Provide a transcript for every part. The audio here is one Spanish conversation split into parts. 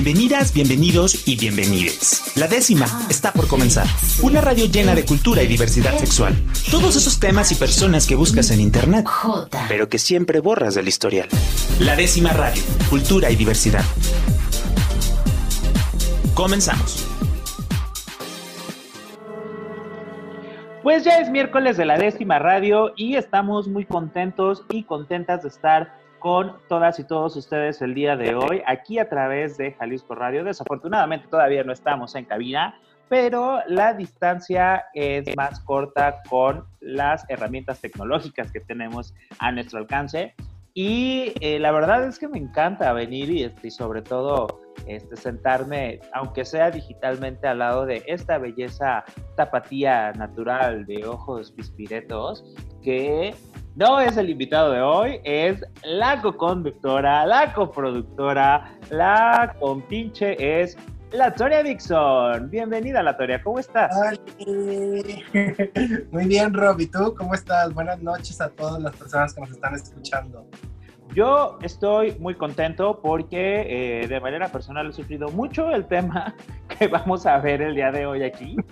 Bienvenidas, bienvenidos y bienvenides. La décima está por comenzar. Una radio llena de cultura y diversidad sexual. Todos esos temas y personas que buscas en internet, pero que siempre borras del historial. La décima radio, cultura y diversidad. Comenzamos. Pues ya es miércoles de la décima radio y estamos muy contentos y contentas de estar con todas y todos ustedes el día de hoy aquí a través de Jalisco Radio. Desafortunadamente todavía no estamos en cabina, pero la distancia es más corta con las herramientas tecnológicas que tenemos a nuestro alcance. Y eh, la verdad es que me encanta venir y, este, y sobre todo este, sentarme, aunque sea digitalmente, al lado de esta belleza tapatía natural de ojos pispiretos que no es el invitado de hoy, es la co-conductora, la coproductora, la compinche es la Toria Dixon. Bienvenida, la Toria, ¿cómo estás? Muy bien, Rob, ¿y tú cómo estás? Buenas noches a todas las personas que nos están escuchando. Yo estoy muy contento porque eh, de manera personal he sufrido mucho el tema que vamos a ver el día de hoy aquí.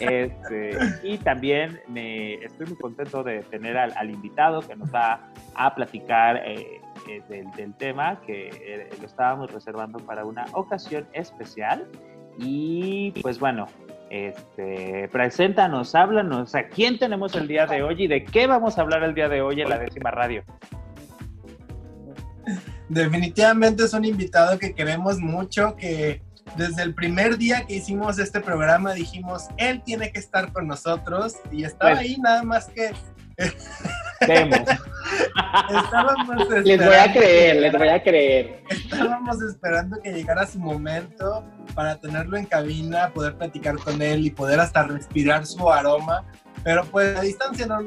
Este, y también me, estoy muy contento de tener al, invitado que nos va a platicar eh, eh, del, tema que lo estábamos reservando para una ocasión especial. Y pues bueno, este, preséntanos, háblanos, ¿a quién tenemos el día de hoy y de qué vamos a hablar el día de hoy en la décima radio? Definitivamente es un invitado que queremos mucho, que desde el primer día que hicimos este programa dijimos, él tiene que estar con nosotros y estaba pues, ahí nada más que... les voy a creer, les voy a creer. Estábamos esperando que llegara su momento para tenerlo en cabina, poder platicar con él y poder hasta respirar su aroma. Pero pues a distancia no,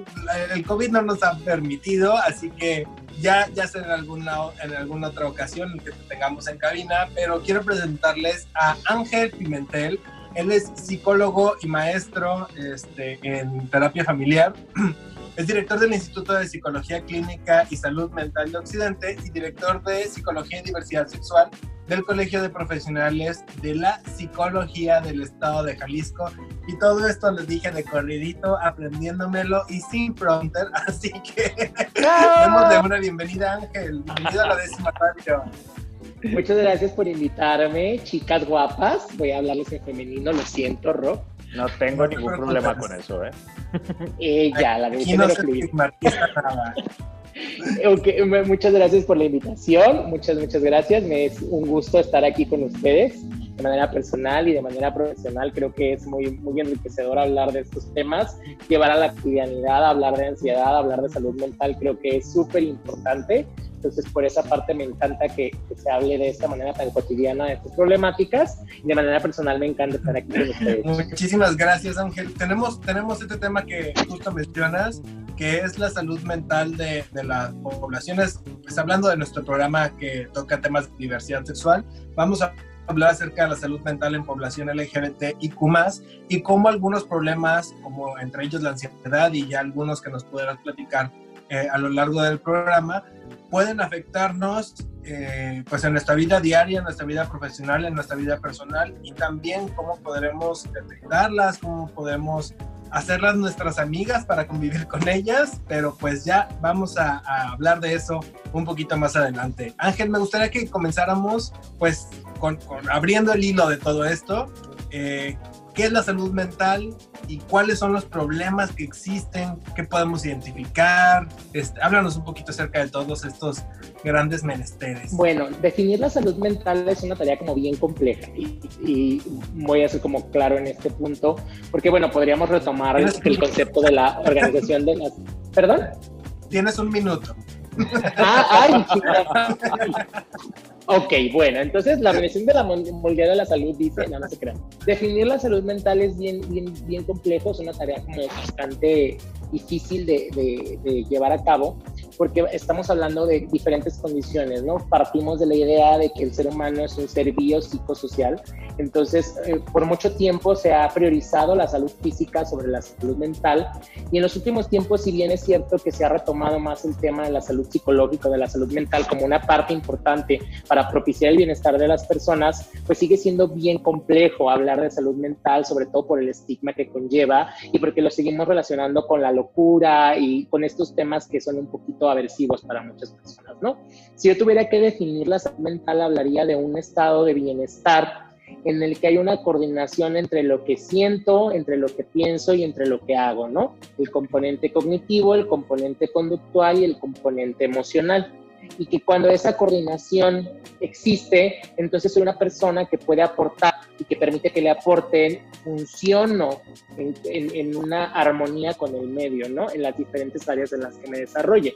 el COVID no nos ha permitido, así que ya, ya será en alguna, en alguna otra ocasión que te tengamos en cabina, pero quiero presentarles a Ángel Pimentel. Él es psicólogo y maestro este, en terapia familiar. Es director del Instituto de Psicología Clínica y Salud Mental de Occidente y director de Psicología y Diversidad Sexual del Colegio de Profesionales de la Psicología del Estado de Jalisco. Y todo esto les dije de corridito, aprendiéndomelo y sin prompter. Así que démosle una bienvenida, Ángel. Bienvenido a la décima radio. Muchas gracias por invitarme, chicas guapas. Voy a hablarles en femenino, lo siento, Rob. No tengo ningún problema con eso, ¿eh? eh ya, la verdad. no okay, muchas gracias por la invitación, muchas, muchas gracias. Me es un gusto estar aquí con ustedes de manera personal y de manera profesional. Creo que es muy, muy enriquecedor hablar de estos temas, llevar a la cotidianidad, hablar de ansiedad, hablar de salud mental, creo que es súper importante entonces, por esa parte me encanta que, se hable de esta manera tan cotidiana de estas problemáticas y de manera personal me encanta estar aquí con ustedes. Muchísimas gracias, Ángel. Tenemos, tenemos este tema que justo mencionas, que es la salud mental de, de las poblaciones. Pues hablando de nuestro programa que toca temas de diversidad sexual, vamos a hablar acerca de la salud mental en población LGBT y más y cómo algunos problemas, como entre ellos la ansiedad y ya algunos que nos podrás platicar eh, a lo largo del programa, pueden afectarnos eh, pues en nuestra vida diaria, en nuestra vida profesional, en nuestra vida personal y también cómo podremos detectarlas, cómo podemos hacerlas nuestras amigas para convivir con ellas, pero pues ya vamos a, hablar de eso un poquito más adelante. Ángel, me gustaría que comenzáramos pues con, abriendo el hilo de todo esto. Eh, qué es la salud mental y cuáles son los problemas que existen, qué podemos identificar. Este, háblanos un poquito acerca de todos estos grandes menesteres. Bueno, definir la salud mental es una tarea como bien compleja y, voy a ser como claro en este punto, porque bueno, podríamos retomar el, concepto de la organización de las... ¿Perdón? Tienes un minuto. Ah, ay, Ok, bueno, entonces la Organización de la Mundial de la Salud dice, no, no se crean, definir la salud mental es bien, bien, bien complejo, es una tarea como bastante difícil de, de, llevar a cabo, porque estamos hablando de diferentes condiciones, ¿no? Partimos de la idea de que el ser humano es un ser biopsicosocial, entonces eh, por mucho tiempo se ha priorizado la salud física sobre la salud mental y en los últimos tiempos, si bien es cierto que se ha retomado más el tema de la salud psicológica, de la salud mental como una parte importante para propiciar el bienestar de las personas, pues sigue siendo bien complejo hablar de salud mental, sobre todo por el estigma que conlleva y porque lo seguimos relacionando con la locura y con estos temas que son un poquito aversivos para muchas personas, ¿no? Si yo tuviera que definir la salud mental, hablaría de un estado de bienestar en el que hay una coordinación entre lo que siento, entre lo que pienso y entre lo que hago, ¿no? El componente cognitivo, el componente conductual y el componente emocional y que cuando esa coordinación existe, entonces soy una persona que puede aportar y que permite que le aporten funciono en, en, una armonía con el medio, ¿no? En las diferentes áreas en las que me desarrolle.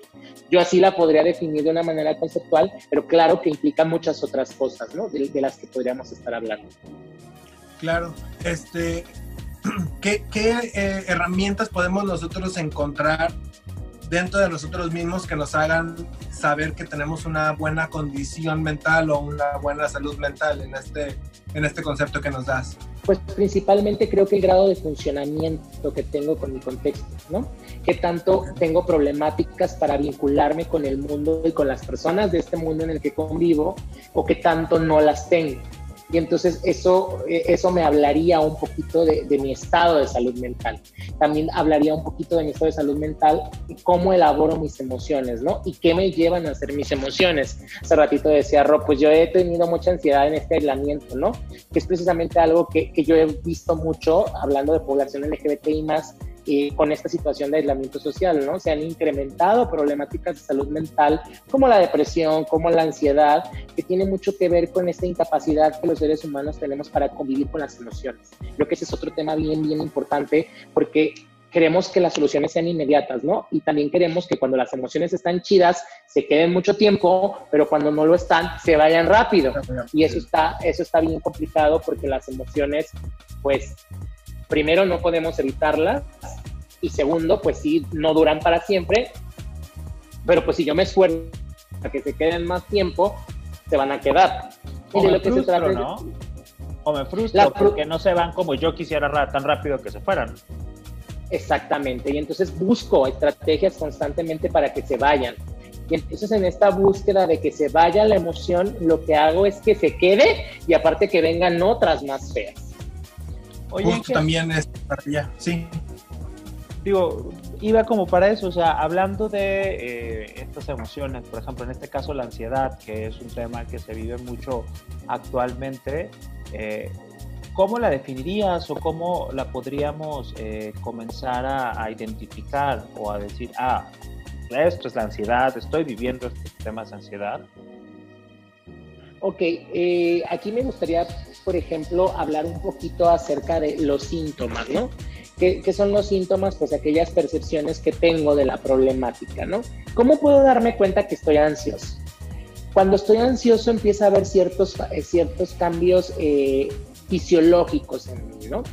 Yo así la podría definir de una manera conceptual, pero claro que implica muchas otras cosas, ¿no? De, las que podríamos estar hablando. Claro, este, ¿qué, qué eh, herramientas podemos nosotros encontrar dentro de nosotros mismos que nos hagan saber que tenemos una buena condición mental o una buena salud mental en este, en este concepto que nos das? Pues principalmente creo que el grado de funcionamiento que tengo con mi contexto, ¿no? Que tanto tengo problemáticas para vincularme con el mundo y con las personas de este mundo en el que convivo o que tanto no las tengo y entonces eso, eh, eso me hablaría un poquito de, mi estado de salud mental. También hablaría un poquito de mi estado de salud mental y cómo elaboro mis emociones, ¿no? Y qué me llevan a hacer mis emociones. Hace ratito decía Rob, pues yo he tenido mucha ansiedad en este aislamiento, ¿no? Que es precisamente algo que, que yo he visto mucho hablando de población LGBTI más con esta situación de aislamiento social, ¿no? Se han incrementado problemáticas de salud mental como la depresión, como la ansiedad, que tiene mucho que ver con esta incapacidad que los seres humanos tenemos para convivir con las emociones. Creo que ese es otro tema bien, bien importante porque queremos que las soluciones sean inmediatas, ¿no? Y también queremos que cuando las emociones están chidas se queden mucho tiempo, pero cuando no lo están se vayan rápido. Y eso está, eso está bien complicado porque las emociones, pues, primero no podemos evitarlas y segundo, pues sí, no duran para siempre, pero pues si yo me esfuerzo a que se queden más tiempo, se van a quedar. O me frustro, ¿no? O me frustro porque no se van como yo quisiera tan rápido que se fueran. Exactamente, y entonces busco estrategias constantemente para que se vayan. Y entonces en esta búsqueda de que se vaya la emoción, lo que hago es que se quede y aparte que vengan otras más feas. Oye, también es para allá, sí. Digo, iba como para eso, o sea, hablando de eh, estas emociones, por ejemplo, en este caso la ansiedad, que es un tema que se vive mucho actualmente, eh, ¿cómo la definirías o cómo la podríamos eh, comenzar a, identificar o a decir, ah, esto es la ansiedad, estoy viviendo estos temas de ansiedad? Ok, aquí me gustaría por ejemplo, hablar un poquito acerca de los síntomas, ¿no? ¿Qué, son los síntomas? Pues aquellas percepciones que tengo de la problemática, ¿no? ¿Cómo puedo darme cuenta que estoy ansioso? Cuando estoy ansioso empieza a haber ciertos, eh, ciertos cambios eh, fisiológicos en mí, ¿no?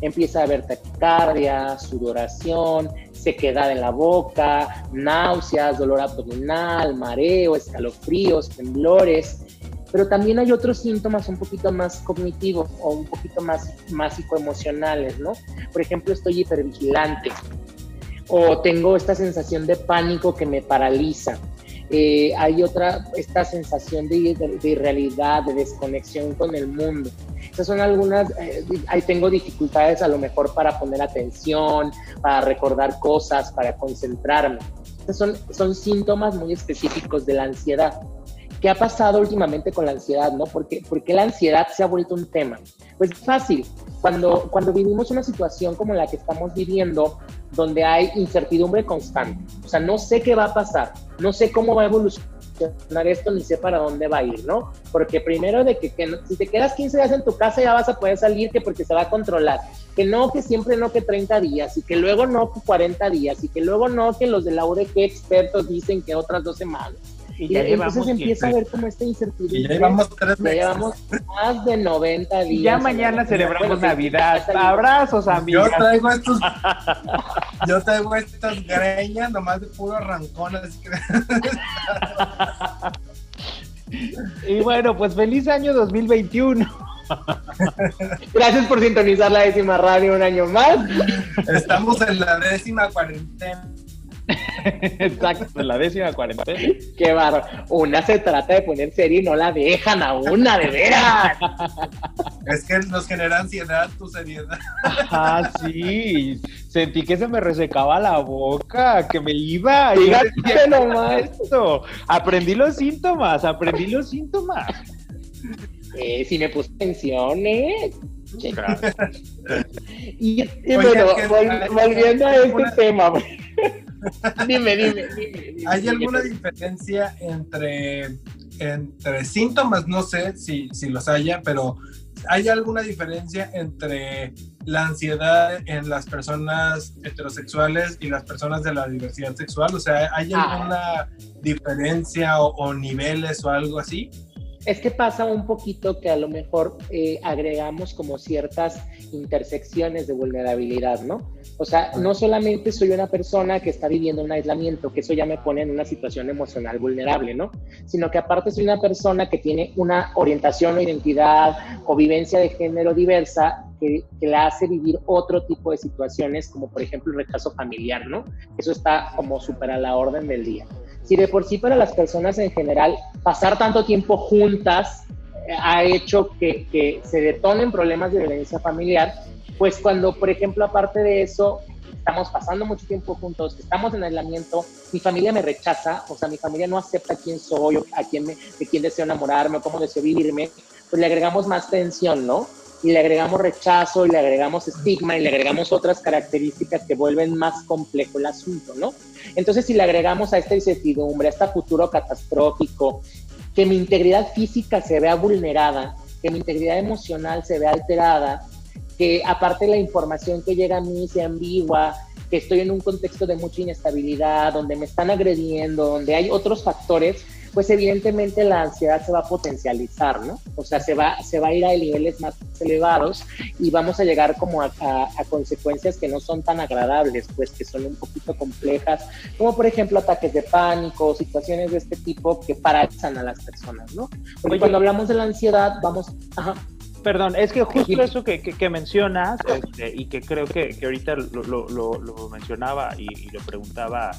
Empieza a haber taquicardia, sudoración, sequedad en la boca, náuseas, dolor abdominal, mareo, escalofríos, temblores, pero también hay otros síntomas un poquito más cognitivos o un poquito más, más psicoemocionales, ¿no? Por ejemplo, estoy hipervigilante o tengo esta sensación de pánico que me paraliza. Eh, hay otra, esta sensación de, de, irrealidad, de desconexión con el mundo. Esas son algunas, eh, ahí tengo dificultades a lo mejor para poner atención, para recordar cosas, para concentrarme. Estos son, son síntomas muy específicos de la ansiedad. ¿Qué ha pasado últimamente con la ansiedad, no? ¿Por qué, la ansiedad se ha vuelto un tema? Pues fácil. Cuando, cuando vivimos una situación como la que estamos viviendo, donde hay incertidumbre constante, o sea, no sé qué va a pasar, no sé cómo va a evolucionar esto, ni sé para dónde va a ir, ¿no? Porque primero de que, que si te quedas 15 días en tu casa ya vas a poder salir, que porque se va a controlar, que no, que siempre no, que 30 días, y que luego no, que 40 días, y que luego no, que los de la UDG expertos dicen que otras dos semanas Y, entonces empieza a ver como esta incertidumbre. Y ya llevamos tres meses. Ya llevamos más de 90 días. ya mañana celebramos Navidad. Abrazos, amigos. Yo traigo estos. yo traigo estas greñas nomás de puro rancón. Así que... y bueno, pues feliz año 2021. Gracias por sintonizar la décima radio un año más. Estamos en la décima cuarentena. Exacto, en la décima cuarentena. Qué barro. Una se trata de poner serie y no la dejan a una, de veras. Es que nos genera ansiedad tu seriedad. Ah, sí. Sentí que se me resecaba la boca, que me iba. Fíjate nomás. Esto. Aprendí los síntomas, aprendí los síntomas. Eh, si me puse atención, ¿eh? y, bueno, volviendo a este tema. Dime, dime, dime, ¿Hay alguna diferencia entre, entre síntomas? No sé si, si los haya, pero ¿hay alguna diferencia entre la ansiedad en las personas heterosexuales y las personas de la diversidad sexual? O sea, ¿hay ah. alguna diferencia o niveles o algo así? Es que pasa un poquito que a lo mejor eh, agregamos como ciertas intersecciones de vulnerabilidad, ¿no? O sea, no solamente soy una persona que está viviendo un aislamiento, que eso ya me pone en una situación emocional vulnerable, ¿no? Sino que aparte soy una persona que tiene una orientación o identidad o vivencia de género diversa que, que, la hace vivir otro tipo de situaciones, como por ejemplo el rechazo familiar, ¿no? Eso está como súper a la orden del día si de por sí para las personas en general pasar tanto tiempo juntas eh, ha hecho que, que, se detonen problemas de violencia familiar, pues cuando, por ejemplo, aparte de eso, estamos pasando mucho tiempo juntos, estamos en aislamiento, mi familia me rechaza, o sea, mi familia no acepta quién soy, o a quién, me, de quién deseo enamorarme, o cómo deseo vivirme, pues le agregamos más tensión, ¿no? Y le agregamos rechazo y le agregamos estigma y le agregamos otras características que vuelven más complejo el asunto, ¿no? Entonces, si le agregamos a esta incertidumbre, a este futuro catastrófico, que mi integridad física se vea vulnerada, que mi integridad emocional se vea alterada, que aparte la información que llega a mí sea ambigua, que estoy en un contexto de mucha inestabilidad, donde me están agrediendo, donde hay otros factores, pues evidentemente la ansiedad se va a potencializar, ¿no? O sea, se va, se va a ir a niveles más elevados y vamos a llegar como a, consecuencias que no son tan agradables, pues que son un poquito complejas, como por ejemplo ataques de pánico, situaciones de este tipo que paralizan a las personas, ¿no? Porque cuando hablamos de la ansiedad, vamos... Ajá. Perdón, es que justo eso que, que, mencionas este, y que creo que, que ahorita lo, lo, lo, mencionaba y, y, lo preguntaba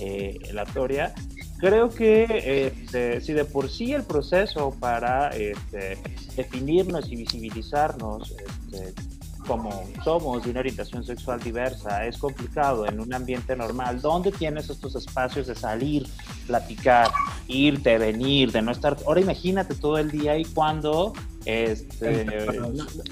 eh, la Toria, creo que este, si de por sí el proceso para este, definirnos y visibilizarnos este, como somos de una orientación sexual diversa es complicado en un ambiente normal donde tienes estos espacios de salir, platicar, irte, venir, de no estar. Ahora imagínate todo el día y cuando este,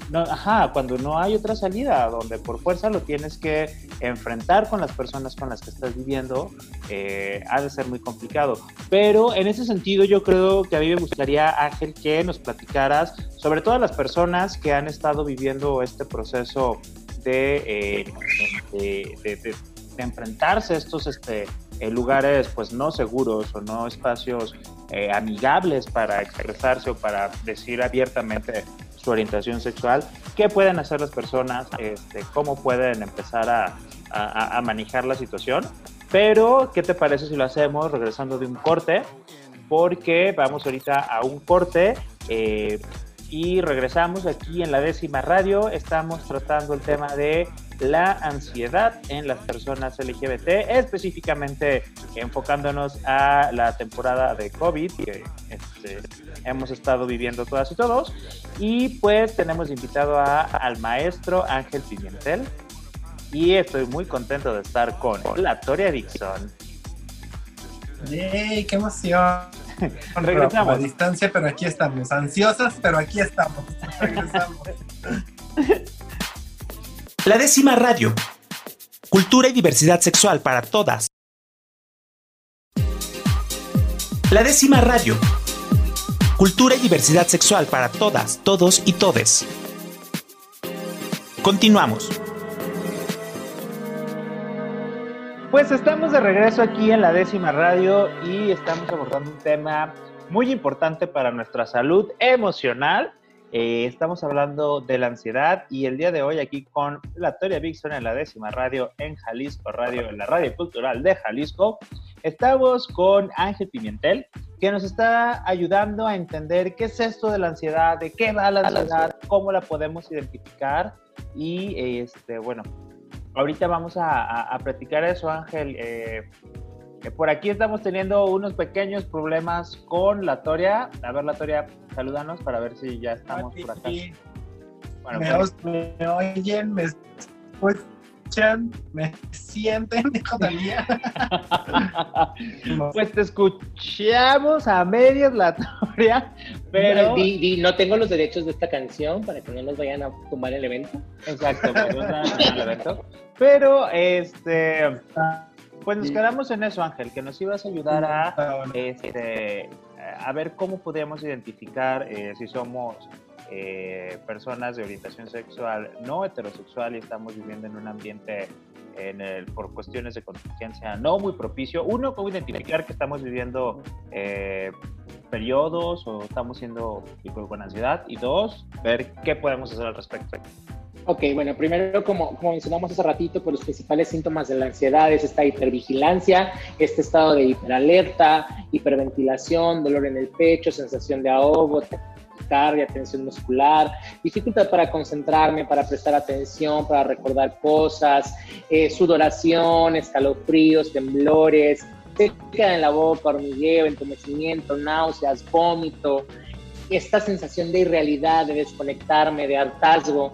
no, ajá, cuando no hay otra salida, donde por fuerza lo tienes que enfrentar con las personas con las que estás viviendo, eh, ha de ser muy complicado. Pero en ese sentido yo creo que a mí me gustaría, Ángel, que nos platicaras sobre todas las personas que han estado viviendo este proceso de, eh, de, enfrentarse a estos este, eh, lugares pues no seguros o no espacios eh, amigables para expresarse o para decir abiertamente su orientación sexual, qué pueden hacer las personas, este, cómo pueden empezar a, a, manejar la situación. Pero, ¿qué te parece si lo hacemos regresando de un corte? Porque vamos ahorita a un corte eh, y regresamos aquí en la décima radio. Estamos tratando el tema de la ansiedad en las personas LGBT, específicamente enfocándonos a la temporada de COVID que este, hemos estado viviendo todas y todos. Y pues tenemos invitado a, al maestro Ángel Pimentel. Y estoy muy contento de estar con la Toria Dixon. ¡Yay! ¡Qué emoción! Regresamos. A distancia, pero aquí estamos. Ansiosas, pero aquí estamos. Regresamos. La décima radio. Cultura y diversidad sexual para todas. La décima radio. Cultura y diversidad sexual para todas, todos y todes. Continuamos. Pues estamos de regreso aquí en la décima radio y estamos abordando un tema muy importante para nuestra salud emocional. Eh, estamos hablando de la ansiedad y el día de hoy aquí con la Toria Vixon en la décima radio en Jalisco Radio, en la radio cultural de Jalisco. Estamos con Ángel Pimentel, que nos está ayudando a entender qué es esto de la ansiedad, de qué va la ansiedad, cómo la podemos identificar y este, bueno, ahorita vamos a, platicar eso, Ángel. Eh, por aquí estamos teniendo unos pequeños problemas con la Toria. A ver, la Toria, salúdanos para ver si ya estamos por acá. Bueno, me, pues, me, oyen, me escuchan, me sienten, dijo Talía. pues te escuchamos a medias la Toria, pero... no tengo los derechos de esta canción para que no nos vayan a tumbar el evento. Exacto, pues, el evento. Pero, este... Pues nos quedamos en eso, Ángel, que nos ibas a ayudar a, este, a ver cómo podemos identificar eh, si somos eh, personas de orientación sexual no heterosexual y estamos viviendo en un ambiente en el, por cuestiones de contingencia no muy propicio. Uno, cómo identificar que estamos viviendo eh, periodos o estamos siendo con ansiedad. Y dos, ver qué podemos hacer al respecto. Ok, bueno, primero, como, como, mencionamos hace ratito, pues los principales síntomas de la ansiedad es esta hipervigilancia, este estado de hiperalerta, hiperventilación, dolor en el pecho, sensación de ahogo, taquicardia, tensión muscular, dificultad para concentrarme, para prestar atención, para recordar cosas, eh, sudoración, escalofríos, temblores, seca en la boca, hormigueo, entumecimiento, náuseas, vómito, esta sensación de irrealidad, de desconectarme, de hartazgo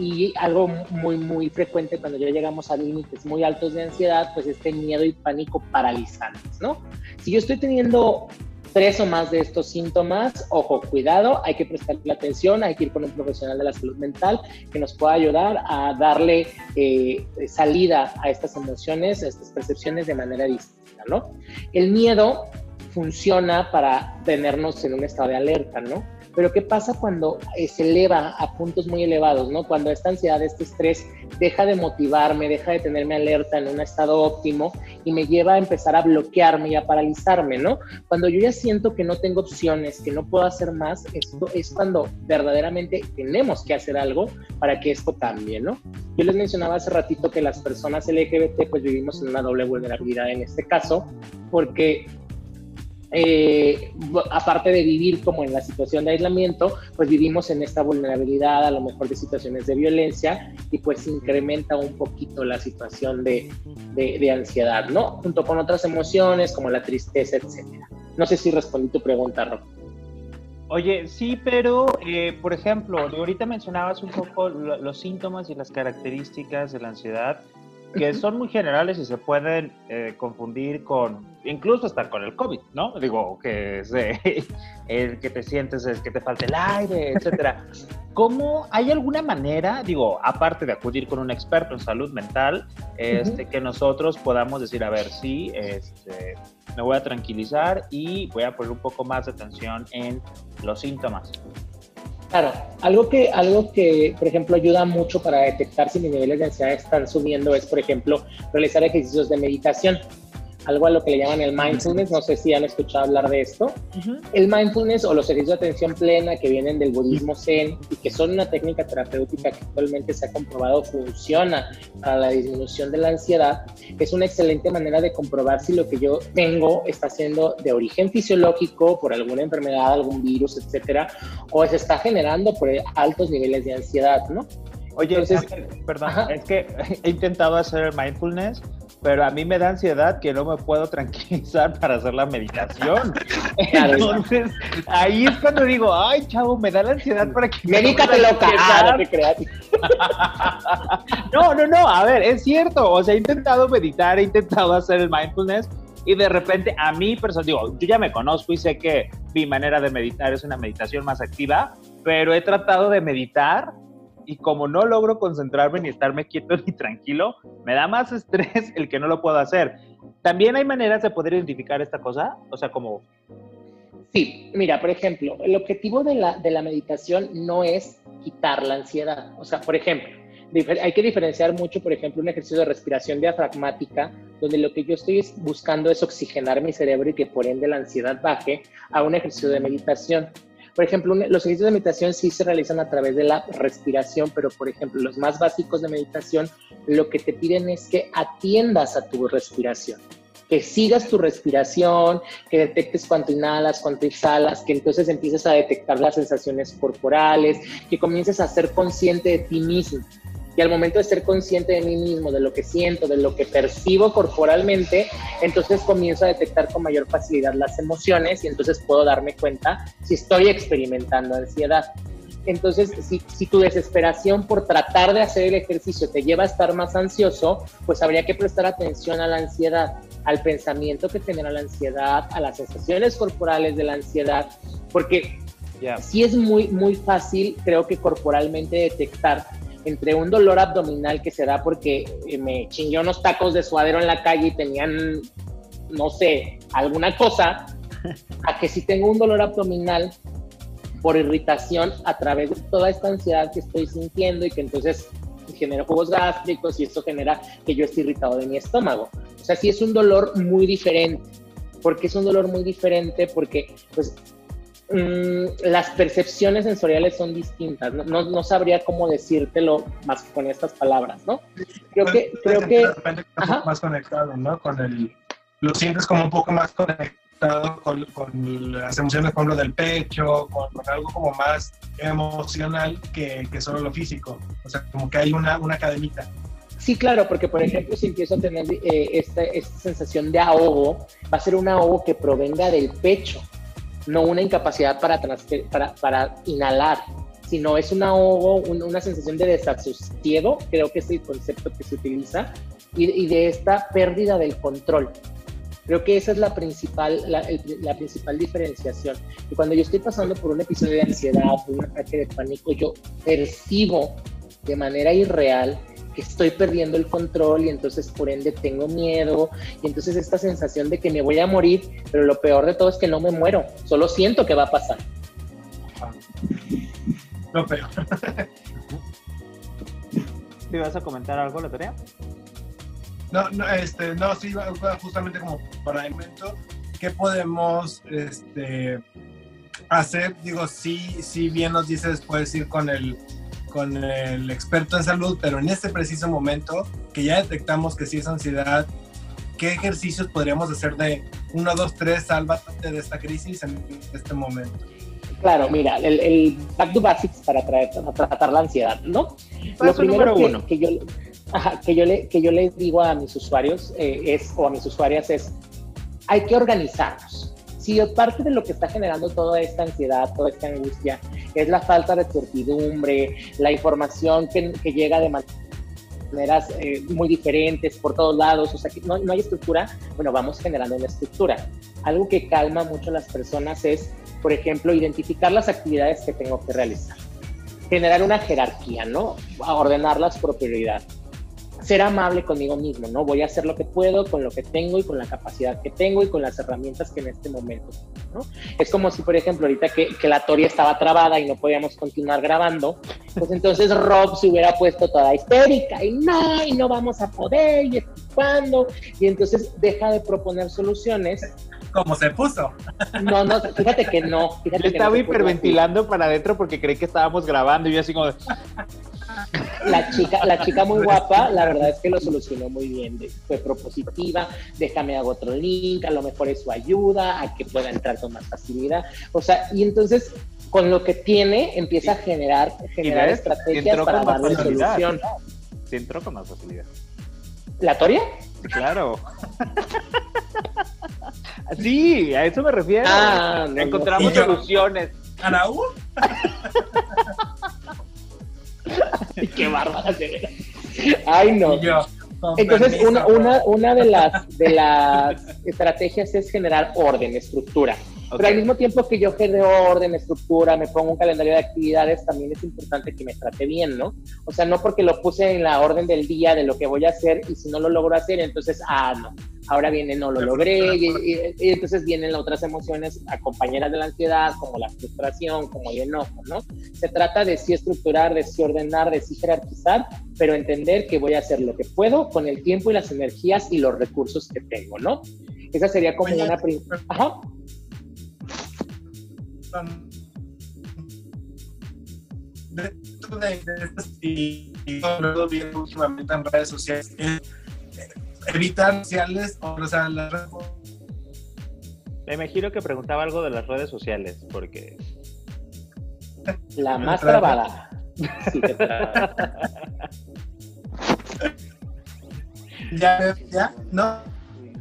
y algo muy, muy frecuente cuando ya llegamos a límites muy altos de ansiedad, pues este miedo y pánico paralizantes, ¿no? Si yo estoy teniendo tres o más de estos síntomas, ojo, cuidado, hay que prestarle atención, hay que ir con un profesional de la salud mental que nos pueda ayudar a darle eh, salida a estas emociones, a estas percepciones de manera distinta, ¿no? El miedo funciona para tenernos en un estado de alerta, ¿no? Pero ¿qué pasa cuando eh, se eleva a puntos muy elevados, ¿no? Cuando esta ansiedad, este estrés deja de motivarme, deja de tenerme alerta en un estado óptimo y me lleva a empezar a bloquearme y a paralizarme, ¿no? Cuando yo ya siento que no tengo opciones, que no puedo hacer más, esto es cuando verdaderamente tenemos que hacer algo para que esto cambie, ¿no? Yo les mencionaba hace ratito que las personas LGBT pues vivimos en una doble vulnerabilidad en este caso, porque eh, aparte de vivir como en la situación de aislamiento, pues vivimos en esta vulnerabilidad, a lo mejor de situaciones de violencia, y pues incrementa un poquito la situación de, de, ansiedad, ¿no? Junto con otras emociones como la tristeza, etcétera. No sé si respondí tu pregunta, Rob. Oye, sí, pero eh, por ejemplo, ahorita mencionabas un poco los síntomas y las características de la ansiedad que son muy generales y se pueden eh, confundir con, incluso hasta con el COVID, ¿no? Digo, que es el que te sientes, es que te falta el aire, etcétera. ¿Cómo hay alguna manera, digo, aparte de acudir con un experto en salud mental, este, que nosotros podamos decir, a ver, sí, este, me voy a tranquilizar y voy a poner un poco más de atención en los síntomas? Claro, algo que, algo que, por ejemplo, ayuda mucho para detectar si mis niveles de ansiedad están subiendo es, por ejemplo, realizar ejercicios de meditación algo a lo que le llaman el mindfulness, no sé si han escuchado hablar de esto. El mindfulness o los ejercicios de atención plena que vienen del budismo zen y que son una técnica terapéutica que actualmente se ha comprobado funciona para la disminución de la ansiedad, es una excelente manera de comprobar si lo que yo tengo está siendo de origen fisiológico por alguna enfermedad, algún virus, etcétera, o se está generando por altos niveles de ansiedad, ¿no? Oye, perdón, es que he intentado hacer el mindfulness pero a mí me da ansiedad que no me puedo tranquilizar para hacer la meditación. Entonces, ahí es cuando digo, ay, chavo, me da la ansiedad para que... Medícate loca, ah, no te creas. no, no, no, a ver, es cierto, o sea, he intentado meditar, he intentado hacer el mindfulness y de repente a mí, personal, digo, yo ya me conozco y sé que mi manera de meditar es una meditación más activa, pero he tratado de meditar y como no logro concentrarme ni estarme quieto ni tranquilo, me da más estrés el que no lo puedo hacer. ¿También hay maneras de poder identificar esta cosa? O sea, como... Sí, mira, por ejemplo, el objetivo de la, de la meditación no es quitar la ansiedad. O sea, por ejemplo, hay que diferenciar mucho, por ejemplo, un ejercicio de respiración diafragmática, donde lo que yo estoy buscando es oxigenar mi cerebro y que por ende la ansiedad baje, a un ejercicio de meditación. Por ejemplo, los ejercicios de meditación sí se realizan a través de la respiración, pero por ejemplo, los más básicos de meditación, lo que te piden es que atiendas a tu respiración que sigas tu respiración, que detectes cuánto inhalas, cuánto exhalas, que entonces empieces a detectar las sensaciones corporales, que comiences a ser consciente de ti mismo. Y al momento de ser consciente de mí mismo, de lo que siento, de lo que percibo corporalmente, entonces comienzo a detectar con mayor facilidad las emociones y entonces puedo darme cuenta si estoy experimentando ansiedad. Entonces, si, si, tu desesperación por tratar de hacer el ejercicio te lleva a estar más ansioso, pues habría que prestar atención a la ansiedad, al pensamiento que genera la ansiedad, a las sensaciones corporales de la ansiedad, porque sí es muy, muy fácil, creo que corporalmente detectar entre un dolor abdominal que se da porque eh, me chingué unos tacos de suadero en la calle y tenían, no sé, alguna cosa, a que si tengo un dolor abdominal por irritación a través de toda esta ansiedad que estoy sintiendo y que entonces genera jugos gástricos y esto genera que yo esté irritado de mi estómago. O sea, sí es un dolor muy diferente. ¿Por qué es un dolor muy diferente? Porque pues Mm, las percepciones sensoriales son distintas. No, no, sabría cómo decírtelo más con estas palabras, ¿no? Creo que, creo que... más conectado, ¿no? Con el... Lo sientes como un poco más conectado con, con las emociones, por ejemplo, del pecho, con, algo como más emocional que, que, solo lo físico. O sea, como que hay una, una cadenita. Sí, claro, porque por ejemplo, si empiezo a tener eh, esta, esta sensación de ahogo, va a ser un ahogo que provenga del pecho no una incapacidad para, para, para inhalar, sino es un ahogo, una sensación de desasosiego, creo que es el concepto que se utiliza, y, de esta pérdida del control. Creo que esa es la principal, la, la, principal diferenciación. Y cuando yo estoy pasando por un episodio de ansiedad, un ataque de pánico, yo percibo de manera irreal que estoy perdiendo el control y entonces por ende tengo miedo y entonces esta sensación de que me voy a morir, pero lo peor de todo es que no me muero, solo siento que va a pasar. Lo peor. ¿Te vas a comentar algo, la tarea? No, no, este, no, sí, justamente como para el momento, ¿qué podemos este, hacer? Digo, sí, sí, bien nos dices, puedes ir con el con el experto en salud, pero en este preciso momento que ya detectamos que sí es ansiedad, ¿qué ejercicios podríamos hacer de 1, 2, 3, sálvate de esta crisis en este momento? Claro, mira, el, back to basics para, tratar la ansiedad, ¿no? Lo primero que, que, yo, que, yo le, que yo les digo a mis usuarios eh, es, o a mis usuarias es, hay que organizarnos. Si parte de lo que está generando toda esta ansiedad, toda esta angustia, es la falta de certidumbre, la información que, llega de maneras eh, muy diferentes por todos lados, o sea, que no, no, hay estructura, bueno, vamos generando una estructura. Algo que calma mucho a las personas es, por ejemplo, identificar las actividades que tengo que realizar, generar una jerarquía, ¿no? ordenarlas por prioridad ser amable conmigo mismo, ¿no? Voy a hacer lo que puedo con lo que tengo y con la capacidad que tengo y con las herramientas que en este momento, ¿no? Es como si, por ejemplo, ahorita que, que la Toria estaba trabada y no podíamos continuar grabando, pues entonces Rob se hubiera puesto toda histérica y no, y no vamos a poder, y cuándo, y entonces deja de proponer soluciones como se puso. No, no, fíjate que no. Fíjate estaba hiperventilando para adentro porque creí que estábamos grabando y yo así como la chica, la chica muy guapa, la verdad es que lo solucionó muy bien. Fue propositiva, déjame hago otro link, a lo mejor eso ayuda a que pueda entrar con más facilidad. O sea, y entonces con lo que tiene empieza a generar, generar estrategias para darle solución. Sí, entró con más facilidad. ¿La Toria? Claro. sí, a eso me refiero. Ah, Encontramos soluciones. ¿Anaú? Qué bárbara Ay, no. Entonces, una, una, una de, las, de las estrategias es generar orden, estructura. Pero al mismo tiempo que yo genero orden, estructura, me pongo un calendario de actividades, también es importante que me trate bien, ¿no? O sea, no porque lo puse en la orden del día de lo que voy a hacer y si no lo logro hacer, entonces, ah, no, ahora viene no lo logré y, entonces vienen otras emociones acompañadas de la ansiedad, como la frustración, como el enojo, ¿no? Se trata de sí estructurar, de sí ordenar, de sí jerarquizar, pero entender que voy a hacer lo que puedo con el tiempo y las energías y los recursos que tengo, ¿no? Esa sería como una... Ajá. Dentro de, y, y últimamente en redes sociales, evitar sociales o, sea, las redes Me imagino que preguntaba algo de las redes sociales, porque... La más trabada. ya, ya, no.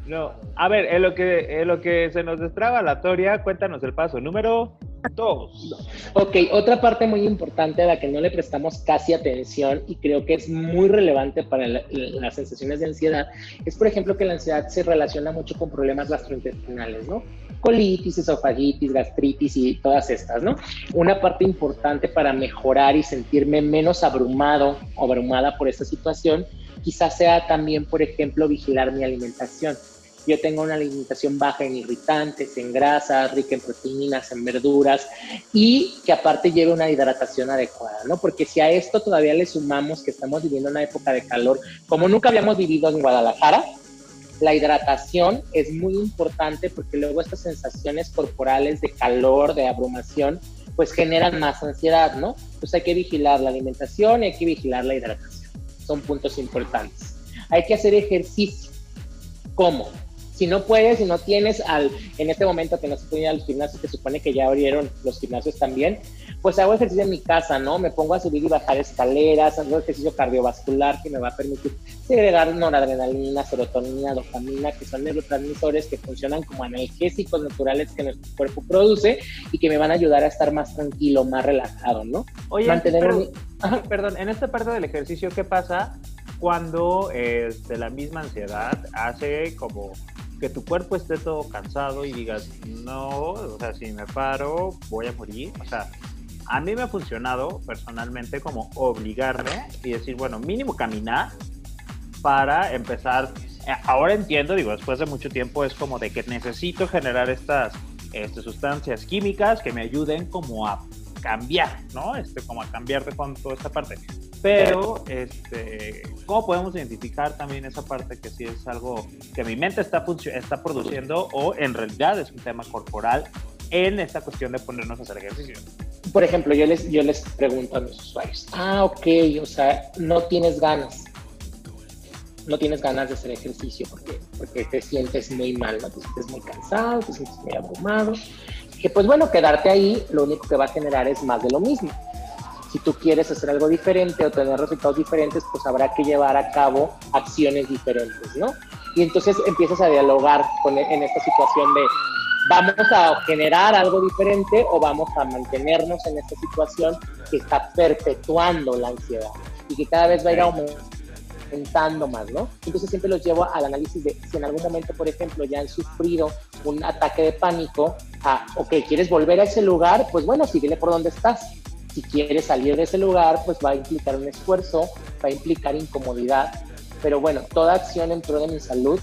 No, a ver, en lo que, en lo que se nos destraba la Toria, cuéntanos el paso número dos. Ok, otra parte muy importante a la que no le prestamos casi atención y creo que es muy relevante para las sensaciones de ansiedad es, por ejemplo, que la ansiedad se relaciona mucho con problemas gastrointestinales, ¿no? Colitis, esofagitis, gastritis y todas estas, ¿no? Una parte importante para mejorar y sentirme menos abrumado o abrumada por esta situación quizás sea también, por ejemplo, vigilar mi alimentación yo tengo una alimentación baja en irritantes, en grasas, rica en proteínas, en verduras y que aparte lleve una hidratación adecuada, ¿no? Porque si a esto todavía le sumamos que estamos viviendo una época de calor como nunca habíamos vivido en Guadalajara, la hidratación es muy importante porque luego estas sensaciones corporales de calor, de abrumación, pues generan más ansiedad, ¿no? Pues hay que vigilar la alimentación y hay que vigilar la hidratación. Son puntos importantes. Hay que hacer ejercicio. ¿Cómo? Si no puedes, si no tienes al, en este momento que no se puede ir a los gimnasios, que supone que ya abrieron los gimnasios también, pues hago ejercicio en mi casa, ¿no? Me pongo a subir y bajar escaleras, hago ejercicio cardiovascular que me va a permitir segregar noradrenalina, serotonina, dopamina, que son neurotransmisores que funcionan como analgésicos naturales que nuestro cuerpo produce y que me van a ayudar a estar más tranquilo, más relajado, ¿no? Oye, Mantener perdón, en esta parte del ejercicio, ¿qué pasa cuando este, la misma ansiedad hace como que tu cuerpo esté todo cansado y digas, no, o sea, si me paro, voy a morir. O sea, a mí me ha funcionado personalmente como obligarme y decir, bueno, mínimo caminar para empezar. Eh, ahora entiendo, digo, después de mucho tiempo es como de que necesito generar estas, estas sustancias químicas que me ayuden como a cambiar, ¿no? Este, como a cambiar de con toda esta parte. Pero, este, ¿cómo podemos identificar también esa parte que sí es algo que mi mente está, está produciendo o en realidad es un tema corporal en esta cuestión de ponernos a hacer ejercicio? Por ejemplo, yo les, yo les pregunto a mis usuarios, ah, ok, o sea, no tienes ganas, no tienes ganas de hacer ejercicio porque, porque te sientes muy mal, ¿no? te sientes muy cansado, te sientes muy abrumado, que pues bueno, quedarte ahí lo único que va a generar es más de lo mismo. Si tú quieres hacer algo diferente o tener resultados diferentes, pues habrá que llevar a cabo acciones diferentes, ¿no? Y entonces empiezas a dialogar con, en esta situación de vamos a generar algo diferente o vamos a mantenernos en esta situación que está perpetuando la ansiedad y que cada vez va a ir aumentando más, ¿no? Entonces siempre los llevo al análisis de si en algún momento, por ejemplo, ya han sufrido un ataque de pánico, a, ok, ¿quieres volver a ese lugar? Pues bueno, síguele por donde estás si quieres salir de ese lugar, pues va a implicar un esfuerzo, va a implicar incomodidad, pero bueno, toda acción en pro de mi salud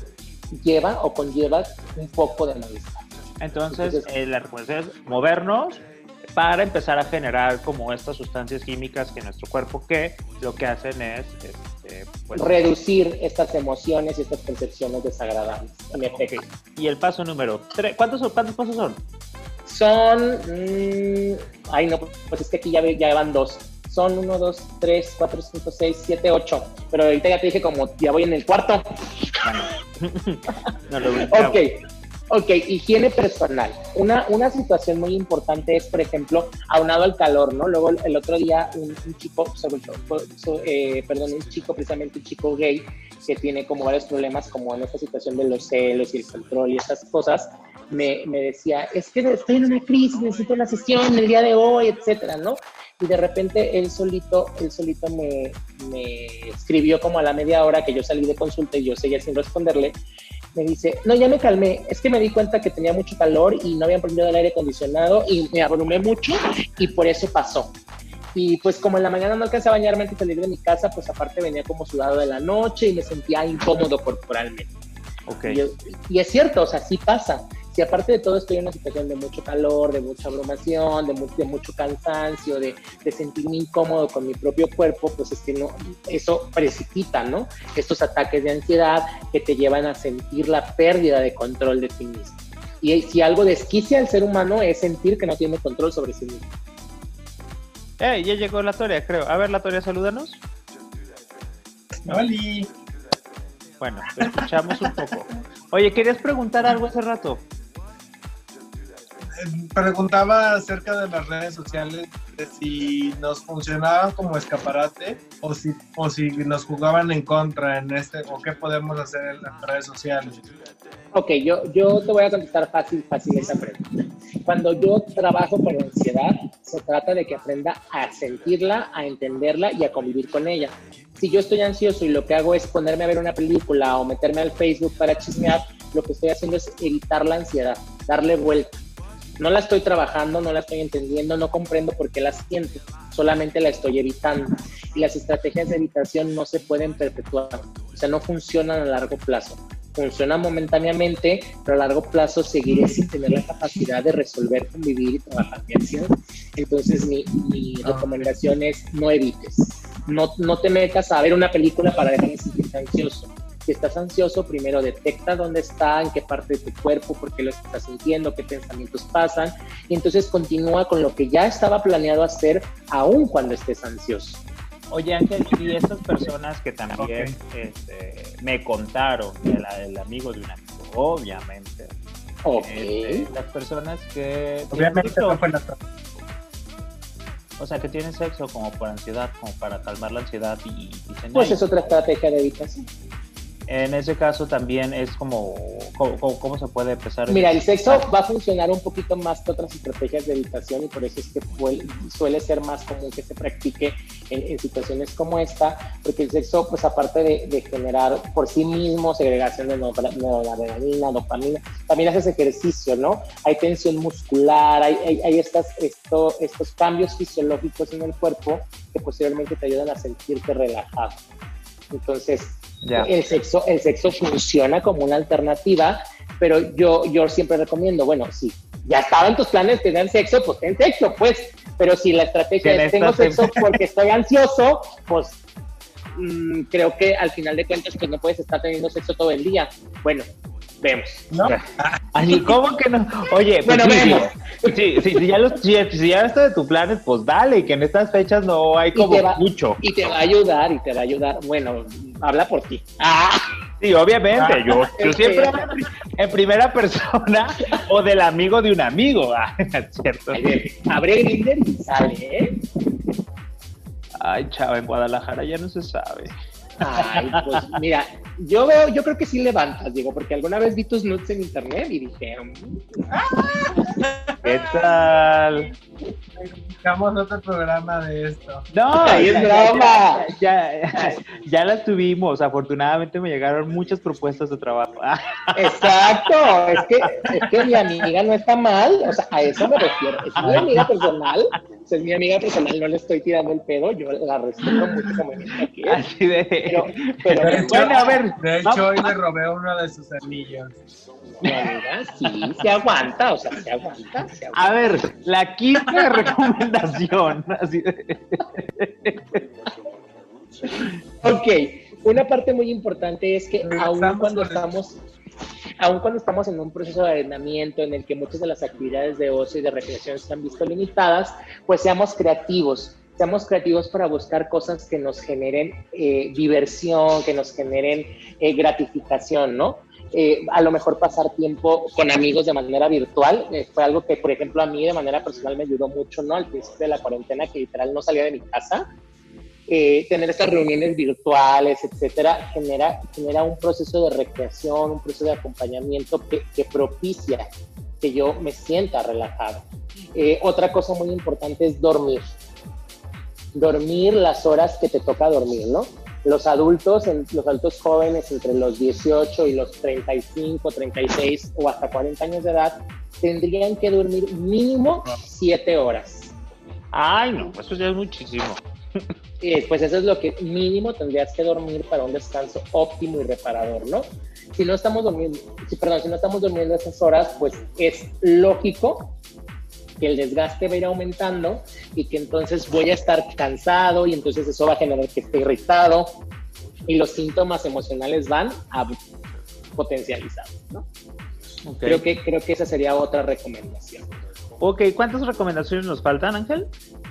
lleva o conlleva un poco de malestar. Entonces, eh, la recomendación es movernos para empezar a generar como estas sustancias químicas que nuestro cuerpo que lo que hacen es pues, reducir estas emociones y estas percepciones desagradables. Y el paso número tres, ¿cuántos, ¿cuántos pasos son? Son. Mmm, ay, no, pues es que aquí ya, ya van dos. Son 1, 2, 3, 4, 5, 6, 7, 8. Pero ahorita ya te dije como ya voy en el cuarto. no lo ok. Ok, higiene personal. Una, una situación muy importante es, por ejemplo, aunado al calor, ¿no? Luego el otro día un, chico, sobre, eh, perdón, un chico, precisamente un chico gay, que tiene como varios problemas, como en esta situación de los celos y el control y estas cosas, me, me, decía, es que estoy en una crisis, necesito una sesión el día de hoy, etcétera, ¿no? Y de repente él solito, él solito me, me escribió como a la media hora que yo salí de consulta y yo seguía sin responderle, me dice, no, ya me calmé, es que me di cuenta que tenía mucho calor y no habían prendido el aire acondicionado y me abrumé mucho y por eso pasó. Y pues como en la mañana no alcancé a bañarme antes de salir de mi casa, pues aparte venía como sudado de la noche y me sentía incómodo corporalmente. Okay. Y, es cierto, o sea, sí pasa. Si aparte de todo estoy en una situación de mucho calor, de mucha abrumación, de, mucho cansancio, de, de, sentirme incómodo con mi propio cuerpo, pues es que no, eso precipita, ¿no? Estos ataques de ansiedad que te llevan a sentir la pérdida de control de ti mismo. Y si algo desquicia al ser humano es sentir que no tiene control sobre sí mismo. Eh, ya llegó la Toria, creo. A ver, la Toria, salúdanos. ¡Holi! Bueno, te escuchamos un poco. Oye, ¿querías preguntar algo hace rato? Preguntaba acerca de las redes sociales, de si nos funcionaban como escaparate o si, o si nos jugaban en contra en este, o qué podemos hacer en las redes sociales. Ok, yo, yo te voy a contestar fácil, fácil esa pregunta. Cuando yo trabajo con ansiedad, se trata de que aprenda a sentirla, a entenderla y a convivir con ella. Si yo estoy ansioso y lo que hago es ponerme a ver una película o meterme al Facebook para chismear, lo que estoy haciendo es evitar la ansiedad, darle vuelta. No la estoy trabajando, no la estoy entendiendo, no comprendo por qué la siento, solamente la estoy evitando. Y las estrategias de evitación no se pueden perpetuar, o sea, no funcionan a largo plazo funciona momentáneamente, pero a largo plazo seguiré sin tener la capacidad de resolver, convivir y trabajar mi ansiedad. Entonces mi, mi ah. recomendación es no evites, no, no te metas a ver una película para dejar de sentirte ansioso. Si estás ansioso, primero detecta dónde está, en qué parte de tu cuerpo, por qué lo estás sintiendo, qué pensamientos pasan, y entonces continúa con lo que ya estaba planeado hacer aún cuando estés ansioso. Oye Ángel, y estas personas que también este, me contaron, el, amigo de un amigo, obviamente. Este, las personas que... Obviamente O sea, que tienen sexo como por ansiedad, como para calmar la ansiedad y... y pues es otra estrategia de evitación. En ese caso también es como, ¿cómo, se puede empezar? Mira, el sexo va a funcionar un poquito más que otras estrategias de evitación y por eso es que suele ser más común que se practique en, situaciones como esta, porque el sexo, pues aparte de, generar por sí mismo segregación de noradrenalina, dopamina, también haces ejercicio, ¿no? Hay tensión muscular, hay, hay, estas, esto, estos cambios fisiológicos en el cuerpo que posteriormente te ayudan a sentirte relajado. Entonces, el, sexo, el sexo funciona como una alternativa, pero yo, yo siempre recomiendo, bueno, si ya estaba en tus planes tener sexo, pues ten sexo, pues. Pero si la estrategia es tengo sexo porque estoy ansioso, pues mm, creo que al final de cuentas pues no puedes estar teniendo sexo todo el día. Bueno, vemos. ¿No? ¿cómo que no? Oye, pues bueno, vemos. Sí, sí, si, ya los, si, ya está de tus planes, pues dale, que en estas fechas no hay como mucho. Y te va a ayudar, y te va a ayudar. Bueno, habla por ti. Ah. Sí, obviamente, yo, yo siempre en primera persona o del amigo de un amigo, ah, ¿cierto? Abre Grindr y sale, ¿eh? Ay, chava, en Guadalajara ya no se sabe. Ay, pues mira, yo veo, yo creo que sí levantas, digo, porque alguna vez vi tus nudes en internet y dije, ¿qué tal? Buscamos otro programa de esto. No, es broma. Ya, ya, las tuvimos. Afortunadamente me llegaron muchas propuestas de trabajo. Exacto. Es que, es que mi amiga no está mal. O sea, a eso me refiero. Es mi amiga personal. es mi amiga personal. No le estoy tirando el pedo. Yo la respeto mucho como aquí. Así de. Pero, pero bueno, a ver. De hecho, hoy le robé uno de sus anillos. Sí, se aguanta, o sea, se aguanta. Se aguanta. A ver, la quinta recomendación. ok, una parte muy importante es que aún cuando estamos aun cuando estamos en un proceso de arrendamiento en el que muchas de las actividades de ocio y de recreación se han visto limitadas, pues seamos creativos, seamos creativos para buscar cosas que nos generen eh, diversión, que nos generen eh, gratificación, ¿no? Eh, a lo mejor pasar tiempo con amigos de manera virtual. Eh, fue algo que, por ejemplo, a mí de manera personal me ayudó mucho, ¿no? Al principio de la cuarentena, que literal no salía de mi casa. Eh, tener estas reuniones virtuales, etcétera, genera, genera un proceso de recreación, un proceso de acompañamiento que, que propicia que yo me sienta relajado. otra cosa muy importante es dormir. Dormir las horas que te toca dormir, ¿no? Los adultos, los adultos jóvenes entre los 18 y los 35, 36 o hasta 40 años de edad tendrían que dormir mínimo 7 horas. Ay, no, eso ya es muchísimo. Y pues eso es lo que mínimo tendrías que dormir para un descanso óptimo y reparador, ¿no? Si no estamos durmiendo, si, perdón, si no estamos durmiendo esas horas, pues es lógico que el desgaste va a ir aumentando y que entonces voy a estar cansado y entonces eso va a generar que esté irritado y los síntomas emocionales van a potencializar, ¿no? Creo, que, creo que esa sería otra recomendación. Ok, ¿cuántas recomendaciones nos faltan, Ángel?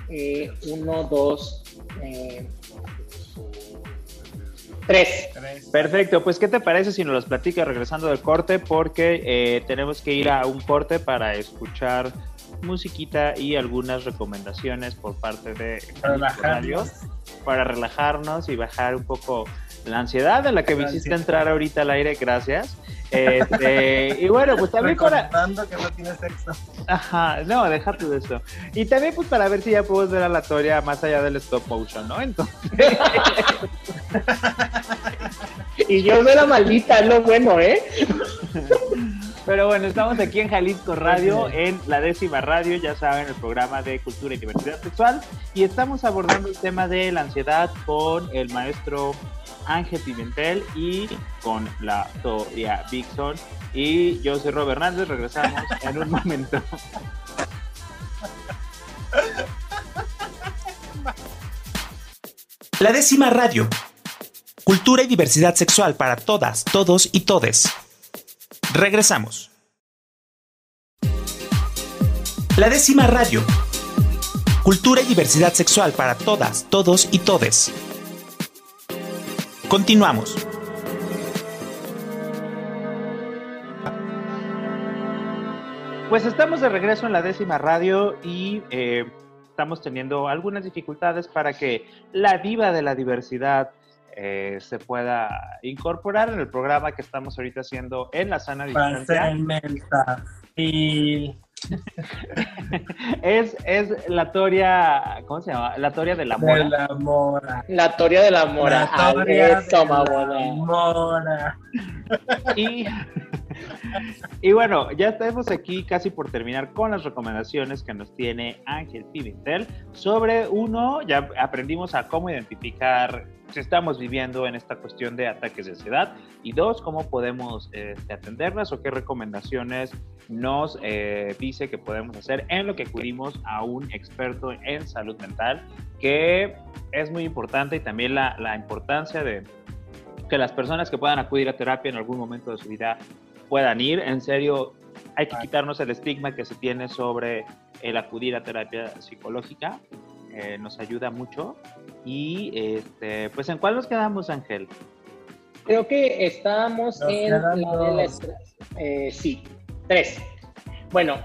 Eh, uno, dos, eh, tres. Perfecto, pues ¿qué te parece si nos las platicas regresando del corte? Porque eh, tenemos que ir a un corte para escuchar musiquita y algunas recomendaciones por parte de Radio para relajarnos y bajar un poco la ansiedad en la que me hiciste entrar ahorita al aire, gracias. Este, y bueno, pues también para... que no tienes sexo. Ajá, no, déjate de eso. Y también pues para ver si ya puedo ver a la Toria más allá del stop motion, ¿no? Entonces... y yo soy la maldita, lo bueno, ¿eh? Pero bueno, estamos aquí en Jalisco Radio, en la décima radio, ya saben, el programa de cultura y diversidad sexual. Y estamos abordando el tema de la ansiedad con el maestro Ángel Pimentel y con la Toria Bixon. Y yo soy Robert Hernández, regresamos en un momento. La décima radio. Cultura y diversidad sexual para todas, todos y todes. Regresamos. La décima radio. Cultura y diversidad sexual para todas, todos y todes. Continuamos. Pues estamos de regreso en la décima radio y eh, estamos teniendo algunas dificultades para que la diva de la diversidad eh, se pueda incorporar en el programa que estamos ahorita haciendo en la sana distancia. es, es la toria, ¿cómo se llama? La toria de la mora. De la mora. La toria de la mora. La toria de la mora. Y y bueno, ya estamos aquí casi por terminar con las recomendaciones que nos tiene Ángel Pimentel sobre uno, ya aprendimos a cómo identificar si estamos viviendo en esta cuestión de ataques de ansiedad y dos, cómo podemos este, atenderlas o qué recomendaciones nos eh, dice que podemos hacer en lo que acudimos a un experto en salud mental, que es muy importante y también la, la importancia de que las personas que puedan acudir a terapia en algún momento de su vida puedan ir. En serio, hay que quitarnos el estigma que se tiene sobre el acudir a terapia psicológica. Eh, nos ayuda mucho. Y este, pues, ¿en cuál nos quedamos, Ángel? Creo que estábamos en la de la eh, sí, tres. Bueno,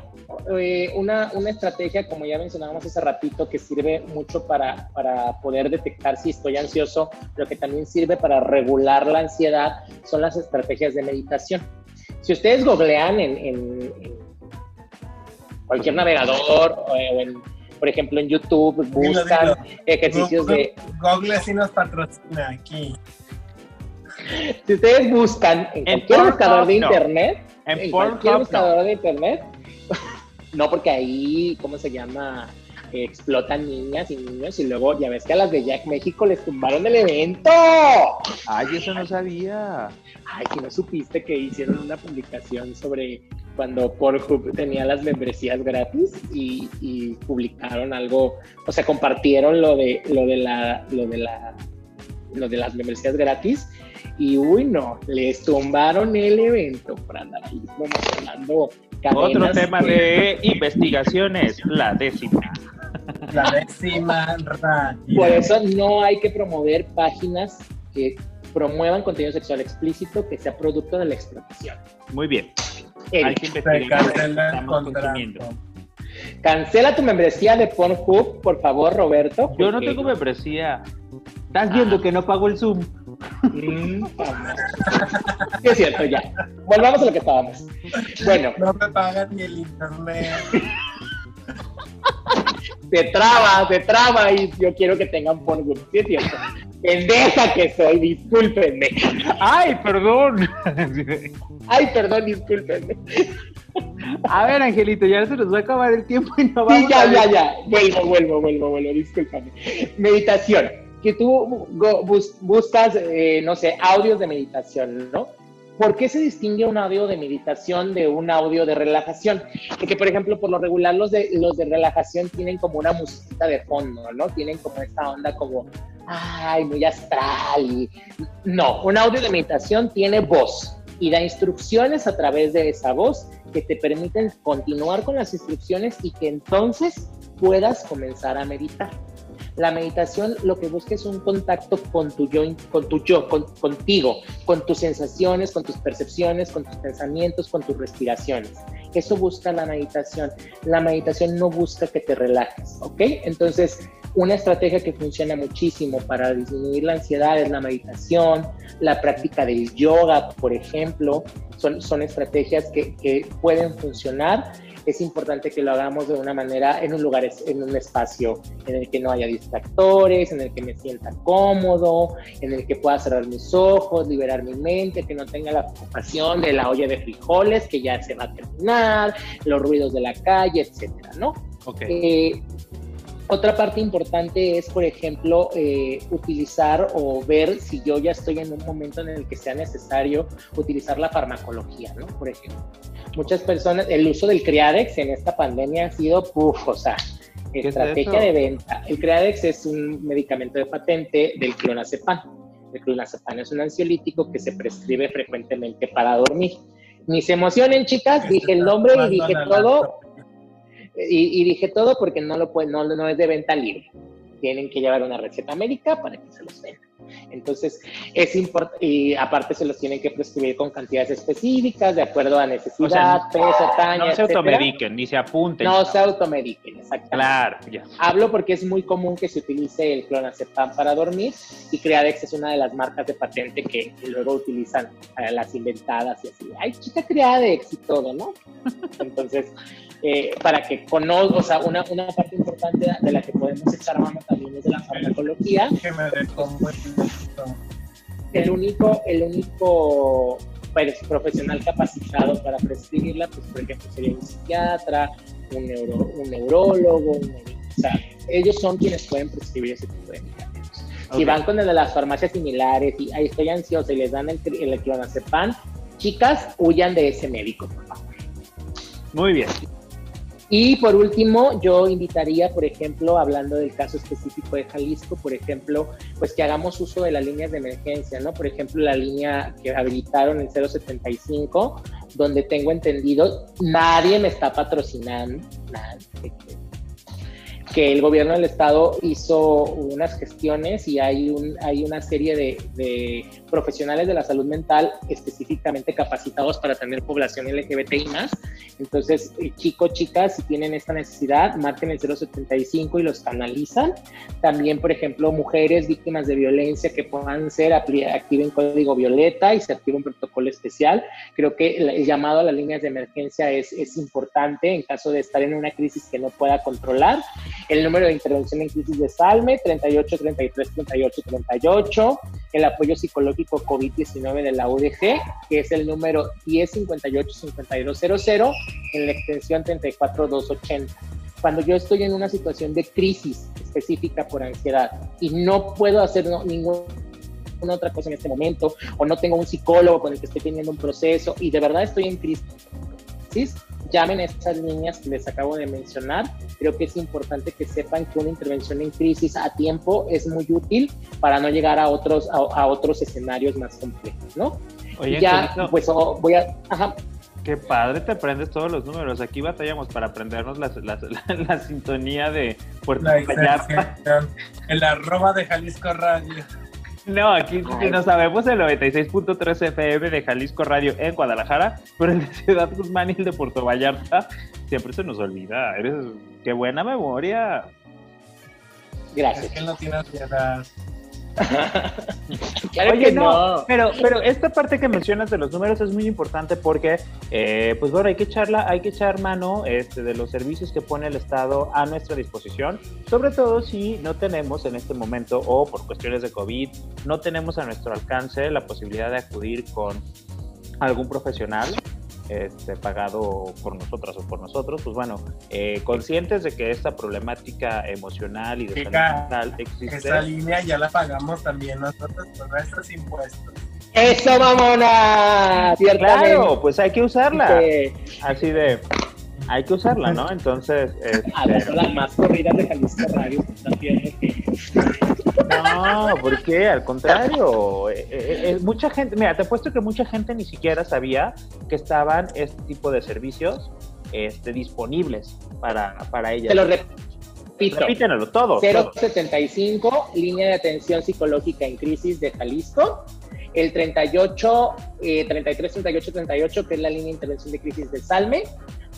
eh, una, una, estrategia, como ya mencionábamos hace ratito, que sirve mucho para, para, poder detectar si estoy ansioso, pero que también sirve para regular la ansiedad, son las estrategias de meditación. Si ustedes googlean en, cualquier navegador o en, por ejemplo, en YouTube, buscan ejercicios de... Google sí nos patrocina aquí. Si ustedes buscan en, cualquier buscador de internet, en, cualquier buscador de internet, no porque ahí, ¿cómo se llama? Explotan niñas y niños y luego ya ves que a las de Jack México les tumbaron el evento. Ay, eso no sabía. Ay, si no supiste que hicieron una publicación sobre cuando Pornhub tenía las membresías gratis y, publicaron algo, o sea, compartieron lo de lo de la lo de la lo de las membresías gratis y uy no, les tumbaron el evento por andar ahí promocionando Otro tema de investigaciones, la décima. La décima radio. Por eso no hay que promover páginas que promuevan contenido sexual explícito que sea producto de la explotación. Muy bien. Hay que investigar Cancela tu membresía de Pornhub, por favor, Roberto. Yo no tengo membresía. Estás viendo que no pago el Zoom. Mm, sí, es cierto, ya. Volvamos a lo que estábamos. Bueno. No me pagan ni el internet. se traba, se traba y yo quiero que tengan Pornhub, ¿sí es cierto? Pendeja que soy, discúlpenme. Ay, perdón. Ay, perdón, discúlpenme. A ver, Angelito, ya se nos va a acabar el tiempo y no vamos Sí, ya, ya, ya. Vuelvo, vuelvo, vuelvo, vuelvo, discúlpame. Meditación. Que tú buscas, eh, no sé, audios de meditación, ¿no? ¿Por qué se distingue un audio de meditación de un audio de relajación? Porque, por ejemplo, por lo regular los de, los de relajación tienen como una musiquita de fondo, ¿no? Tienen como esta onda como, ay, muy astral. No, un audio de meditación tiene voz y da instrucciones a través de esa voz que te permiten continuar con las instrucciones y que entonces puedas comenzar a meditar. La meditación lo que busca es un contacto con tu yo, con tu yo, contigo, con tus sensaciones, con tus percepciones, con tus pensamientos, con tus respiraciones. Eso busca la meditación. La meditación no busca que te relajes, ¿ok? Entonces, una estrategia que funciona muchísimo para disminuir la ansiedad es la meditación, la práctica del yoga, por ejemplo, son, son estrategias que, que pueden funcionar es importante que lo hagamos de una manera en un lugar, en un espacio en el que no haya distractores, en el que me sienta cómodo, en el que pueda cerrar mis ojos, liberar mi mente, que no tenga la preocupación de la olla de frijoles que ya se va a terminar, los ruidos de la calle, etcétera, ¿no? Okay. Eh, otra parte importante es, por ejemplo, eh, utilizar o ver si yo ya estoy en un momento en el que sea necesario utilizar la farmacología, ¿no? Por ejemplo, muchas personas, el uso del Criadex en esta pandemia ha sido, puff, o sea, estrategia de venta. El Criadex es un medicamento de patente del clonazepam. El clonazepam es un ansiolítico que se prescribe frecuentemente para dormir. Ni se emocionen, chicas, dije el nombre y dije todo y, dije todo porque no, lo puede, no, no es de venta libre. Tienen que llevar una receta médica para que se los den. Entonces, es importante, y aparte se los tienen que prescribir con cantidades específicas, de acuerdo a necesidad, peso, tamaño, No se automediquen, ni se apunten. No se automediquen, exactamente. Claro, ya. Hablo porque es muy común que se utilice el clonazepam para dormir, y Creadex es una de las marcas de patente que, luego utilizan las inventadas y así. Ay, chica Creadex y todo, ¿no? Entonces, eh, para que conozca, o sea, una, una, parte importante de la que podemos echar mano también es de la farmacología. El único, el único pues, profesional capacitado para prescribirla, pues por ejemplo sería un psiquiatra, un, neuro, un neurólogo, o sea, ellos son quienes pueden prescribir ese tipo de medicamentos. Si van con el de las farmacias similares y ahí estoy ansiosa y les dan el, el clonazepam, chicas, huyan de ese médico, por favor. Muy bien. Y por último, yo invitaría, por ejemplo, hablando del caso específico de Jalisco, por ejemplo, pues que hagamos uso de las líneas de emergencia, ¿no? Por ejemplo, la línea que habilitaron en 075, donde tengo entendido, nadie me está patrocinando, nadie, que el gobierno del estado hizo unas gestiones y hay, un, hay una serie de, de, profesionales de la salud mental específicamente capacitados para tener población LGBTI más. Entonces, eh, chicos, chicas, si tienen esta necesidad, marquen el 075 y los canalizan. También, por ejemplo, mujeres víctimas de violencia que puedan ser, activen código violeta y se activa un protocolo especial. Creo que el, llamado a las líneas de emergencia es, es importante en caso de estar en una crisis que no pueda controlar el número de intervención en crisis de Salme, 38 33 38 38, el apoyo psicológico COVID-19 de la UDG, que es el número 10 58 5200, en la extensión 34280. Cuando yo estoy en una situación de crisis específica por ansiedad y no puedo hacer ninguna otra cosa en este momento, o no tengo un psicólogo con el que estoy teniendo un proceso y de verdad estoy en crisis, llamen a estas líneas que les acabo de mencionar. Creo que es importante que sepan que una intervención en crisis a tiempo es muy útil para no llegar a otros, a, otros escenarios más complejos, ¿no? Oye, ya, pues oh, voy a... Ajá. Qué padre, te aprendes todos los números. Aquí batallamos para aprendernos la, la, sintonía de Puerto Vallarta. El arroba de Jalisco Radio. No, aquí no sabemos el 96.3 FM de Jalisco Radio en Guadalajara, pero el de Ciudad Guzmán y el de Puerto Vallarta siempre se nos olvida. Eres, qué buena memoria. Gracias. Es que no tienes piedad. Oye, no, Pero, pero esta parte que mencionas de los números es muy importante porque, eh, pues bueno, hay que echarla, hay que echar mano este, de los servicios que pone el Estado a nuestra disposición, sobre todo si no tenemos en este momento o por cuestiones de COVID, no tenemos a nuestro alcance la posibilidad de acudir con algún profesional este, pagado por nosotras o por nosotros, pues bueno, eh, conscientes de que esta problemática emocional y de salud mental existe. Esa línea ya la pagamos también nosotros con nuestros impuestos. Eso, mamona. Claro, pues hay que usarla. Así de, hay que usarla, ¿no? Entonces. Este... A las más corridas de Jalisco Radio No, ¿por qué? Al contrario. Eh, eh, eh, mucha gente, mira, te apuesto que mucha gente ni siquiera sabía que estaban este tipo de servicios este, disponibles para, para ellas. Te lo repito. Repítenlo todo. 075, línea de atención psicológica en crisis de Jalisco. El 38, 33, 38, 38, que es la línea de intervención de crisis de Salme.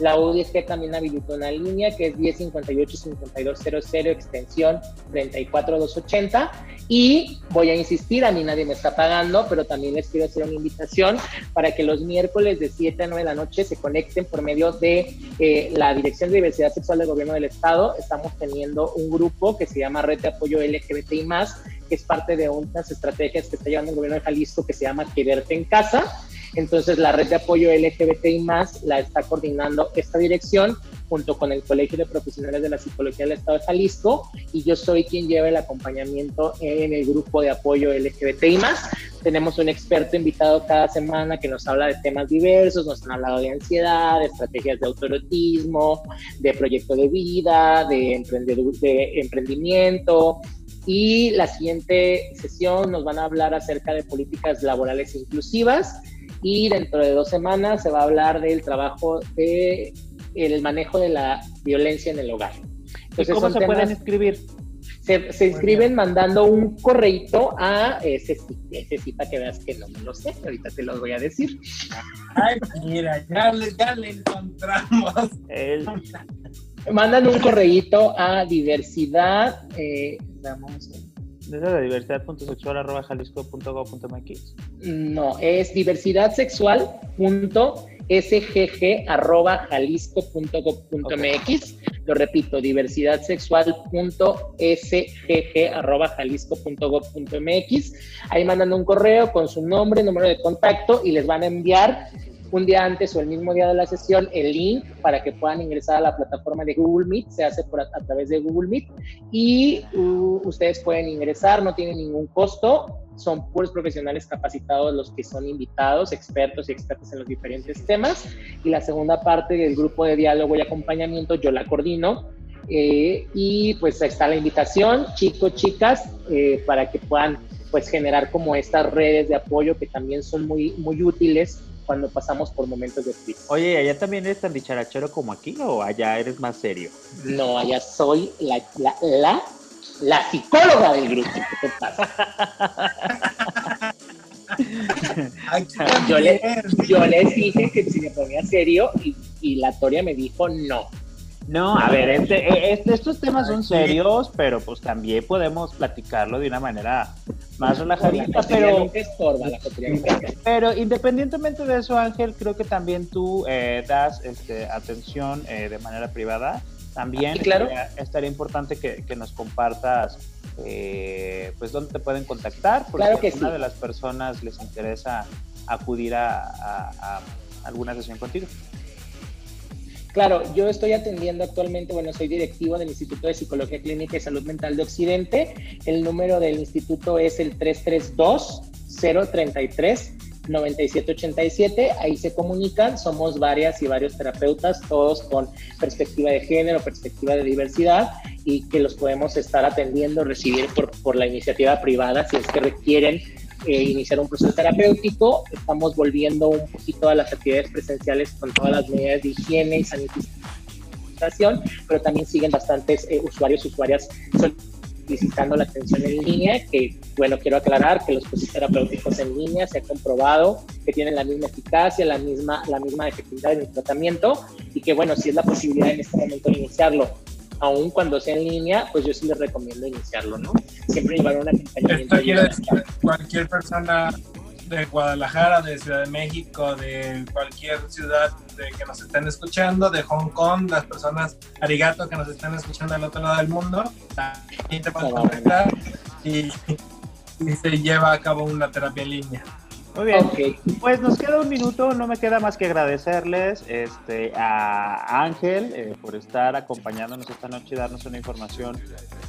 La UDG también habilitó una línea que es 1058-5200, extensión 34280. Y voy a insistir, a mí nadie me está pagando, pero también les quiero hacer una invitación para que los miércoles de 7 a 9 de la noche se conecten por medio de eh, la Dirección de Diversidad Sexual del Gobierno del Estado. Estamos teniendo un grupo que se llama Red de Apoyo LGBTI, que es parte de unas estrategias que está llevando el gobierno de Jalisco que se llama Quererte en Casa entonces, la red de apoyo LGBTI más la está coordinando esta dirección junto con el Colegio de Profesionales de la Psicología del Estado de Jalisco y yo soy quien lleva el acompañamiento en el grupo de apoyo LGBTI más. Tenemos un experto invitado cada semana que nos habla de temas diversos, nos han hablado de ansiedad, de estrategias de autorotismo, de proyecto de vida, de, de emprendimiento, y la siguiente sesión nos van a hablar acerca de políticas laborales inclusivas y dentro de dos semanas se va a hablar del trabajo de el manejo de la violencia en el hogar. Entonces, ¿Cómo se pueden inscribir? Se, inscriben mandando un correito a ese, ese para que veas que no me lo sé, ahorita te lo voy a decir. Ay, mira, ya le, ya le encontramos. Mandan un correito a diversidad, eh, vamos a ¿Es de diversidad.sexual.jalisco.gov.mx? No, es diversidad.sexual.sgg.jalisco.gov.mx. Lo repito, diversidad.sgg.jalisco.gov.mx. Ahí mandan un correo con su nombre, número de contacto y les van a enviar un día antes o el mismo día de la sesión el link para que puedan ingresar a la plataforma de Google Meet, se hace por a, través de Google Meet y ustedes pueden ingresar, no tiene ningún costo, son puros profesionales capacitados los que son invitados, expertos y expertos en los diferentes temas y la segunda parte del grupo de diálogo y acompañamiento yo la coordino eh, y pues está la invitación, chicos, chicas, eh, para que puedan pues generar como estas redes de apoyo que también son muy, muy útiles cuando pasamos por momentos de crisis. Oye, ¿allá también eres tan dicharachero como aquí o allá eres más serio? No, allá soy la, la, la, psicóloga del grupo. ¿Qué te pasa? yo, le, yo les dije que si me ponía serio y, y la Toria me dijo no. No, a ver, este, e, este, estos temas son serios, pero pues también podemos platicarlo de una manera más relajadita, pero, pero independientemente de eso, Ángel, creo que también tú eh, das este, atención eh, de manera privada. También claro. estaría importante que, nos compartas eh, pues dónde te pueden contactar, porque claro que a una de las personas les interesa acudir a alguna sesión contigo. Claro, yo estoy atendiendo actualmente, bueno, soy directivo del Instituto de Psicología Clínica y Salud Mental de Occidente. El número del instituto es el 332-033-9787. Ahí se comunican, somos varias y varios terapeutas, todos con perspectiva de género, perspectiva de diversidad y que los podemos estar atendiendo, recibir por, por la iniciativa privada si es que requieren eh, iniciar un proceso terapéutico. Estamos volviendo un poquito a las actividades presenciales con todas las medidas de higiene y sanitización, pero también siguen bastantes eh, usuarios, usuarias solicitando la atención en línea, que bueno, quiero aclarar que los procesos terapéuticos en línea se ha comprobado que tienen la misma eficacia, la misma, la misma efectividad en el tratamiento y que bueno, si es la posibilidad en este momento de iniciarlo aun cuando sea en línea, pues yo sí les recomiendo iniciarlo, ¿no? Siempre llevar un acompañamiento. Esto quiere decir cualquier persona de Guadalajara, de Ciudad de México, de cualquier ciudad de que nos estén escuchando, de Hong Kong, las personas arigato que nos estén escuchando al otro lado del mundo, también te pueden conectar y, y se lleva a cabo una terapia en línea. Muy bien, pues nos queda un minuto, no me queda más que agradecerles este, a Ángel eh, por estar acompañándonos esta noche y darnos una información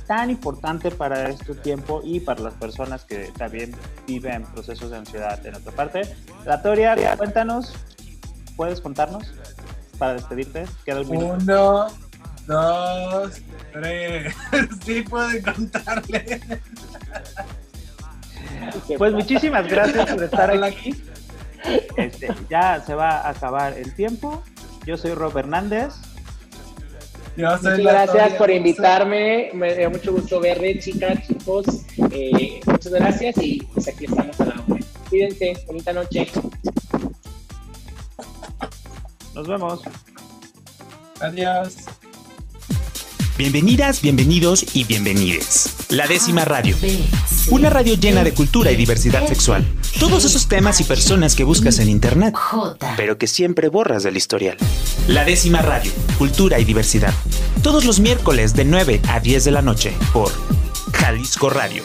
tan importante para este tiempo y para las personas que también viven procesos de ansiedad en otra parte. La Toria, cuéntanos, ¿puedes contarnos para despedirte? Queda un minuto. Uno, dos, tres, sí pueden contarle. Pues muchísimas gracias por estar aquí. Este, ya se va a acabar el tiempo. Yo soy Rob Hernández. muchas gracias por invitarme. Me dio mucho gusto verle, chicas, chicos. Eh, muchas gracias y pues aquí estamos a la hora. Cuídense, bonita noche. Nos vemos. Adiós. Bienvenidas, bienvenidos y bienvenides. La décima radio. Una radio llena de cultura y diversidad sexual. Todos esos temas y personas que buscas en internet, pero que siempre borras del historial. La décima radio. Cultura y diversidad. Todos los miércoles de 9 a 10 de la noche por Jalisco Radio